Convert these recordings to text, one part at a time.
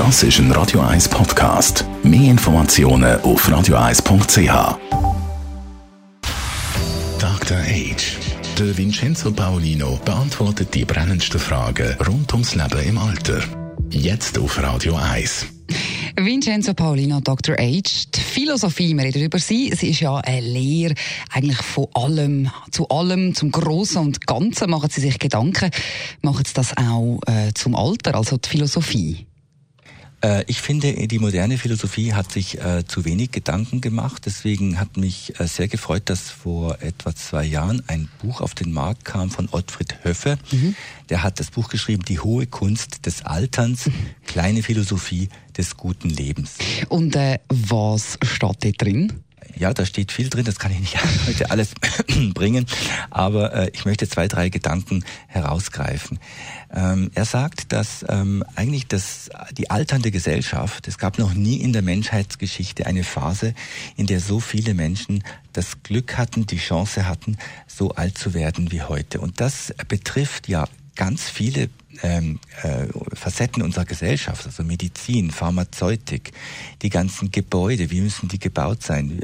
Das ist ein Radio 1 Podcast. Mehr Informationen auf radio1.ch. Dr. Age. Der Vincenzo Paolino beantwortet die brennendsten Fragen rund ums Leben im Alter. Jetzt auf Radio 1. Vincenzo Paolino, Dr. H. Die Philosophie, wir reden über sie. Sie ist ja eine Lehre eigentlich von allem, zu allem, zum Großen und Ganzen machen sie sich Gedanken. Machen sie das auch äh, zum Alter, also die Philosophie? Äh, ich finde, die moderne Philosophie hat sich äh, zu wenig Gedanken gemacht. Deswegen hat mich äh, sehr gefreut, dass vor etwa zwei Jahren ein Buch auf den Markt kam von Ottfried Höffe. Mhm. Der hat das Buch geschrieben, Die hohe Kunst des Alterns, mhm. kleine Philosophie des guten Lebens. Und äh, was steht da drin? Ja, da steht viel drin, das kann ich nicht heute alles bringen, aber äh, ich möchte zwei, drei Gedanken herausgreifen. Ähm, er sagt, dass ähm, eigentlich das, die alternde Gesellschaft, es gab noch nie in der Menschheitsgeschichte eine Phase, in der so viele Menschen das Glück hatten, die Chance hatten, so alt zu werden wie heute. Und das betrifft ja ganz viele ähm, äh, Facetten unserer Gesellschaft, also Medizin, Pharmazeutik, die ganzen Gebäude, wie müssen die gebaut sein,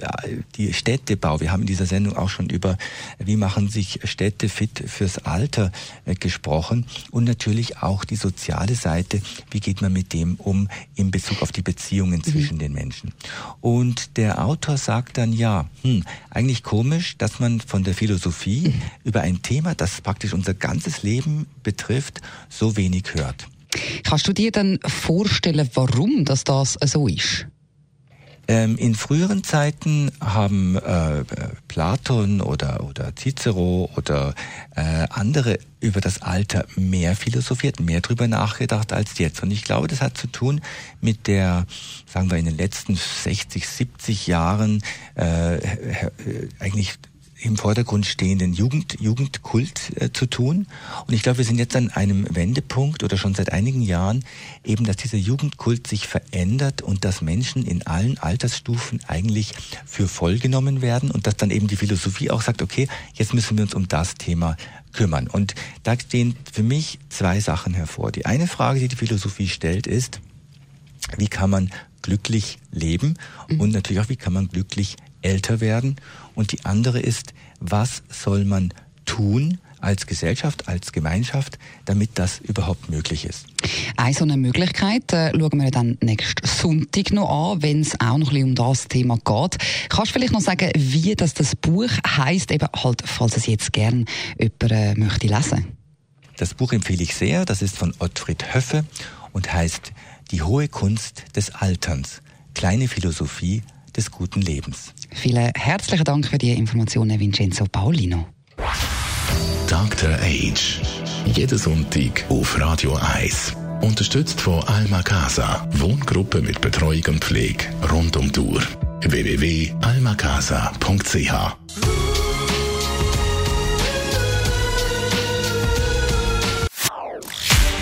die Städtebau, wir haben in dieser Sendung auch schon über, wie machen sich Städte fit fürs Alter äh, gesprochen und natürlich auch die soziale Seite, wie geht man mit dem um in Bezug auf die Beziehungen mhm. zwischen den Menschen. Und der Autor sagt dann, ja, hm, eigentlich komisch, dass man von der Philosophie mhm. über ein Thema, das praktisch unser ganzes Leben betrifft, so wenig hört. Kannst du dir dann vorstellen, warum das, das so ist? Ähm, in früheren Zeiten haben äh, Platon oder, oder Cicero oder äh, andere über das Alter mehr philosophiert, mehr drüber nachgedacht als jetzt. Und ich glaube, das hat zu tun mit der, sagen wir, in den letzten 60, 70 Jahren äh, eigentlich im Vordergrund stehenden Jugend, Jugendkult äh, zu tun. Und ich glaube, wir sind jetzt an einem Wendepunkt oder schon seit einigen Jahren eben, dass dieser Jugendkult sich verändert und dass Menschen in allen Altersstufen eigentlich für voll genommen werden und dass dann eben die Philosophie auch sagt, okay, jetzt müssen wir uns um das Thema kümmern. Und da stehen für mich zwei Sachen hervor. Die eine Frage, die die Philosophie stellt, ist, wie kann man glücklich leben mhm. und natürlich auch, wie kann man glücklich älter werden. Und die andere ist, was soll man tun als Gesellschaft, als Gemeinschaft, damit das überhaupt möglich ist. Eine so eine Möglichkeit äh, schauen wir dann nächsten Sonntag noch an, wenn es auch noch ein bisschen um das Thema geht. Kannst du vielleicht noch sagen, wie das, das Buch heißt, eben halt, falls es jetzt gern jemand äh, möchte lesen? Das Buch empfehle ich sehr. Das ist von Ottfried Höffe und heißt Die hohe Kunst des Alterns. Kleine Philosophie des guten Lebens. Vielen herzlichen Dank für die Informationen, Vincenzo Paulino. Dr. Age. Jeden Sonntag auf Radio 1. Unterstützt von Alma Casa. Wohngruppe mit Betreuung und Pflege rund um Tour. www.almacasa.ch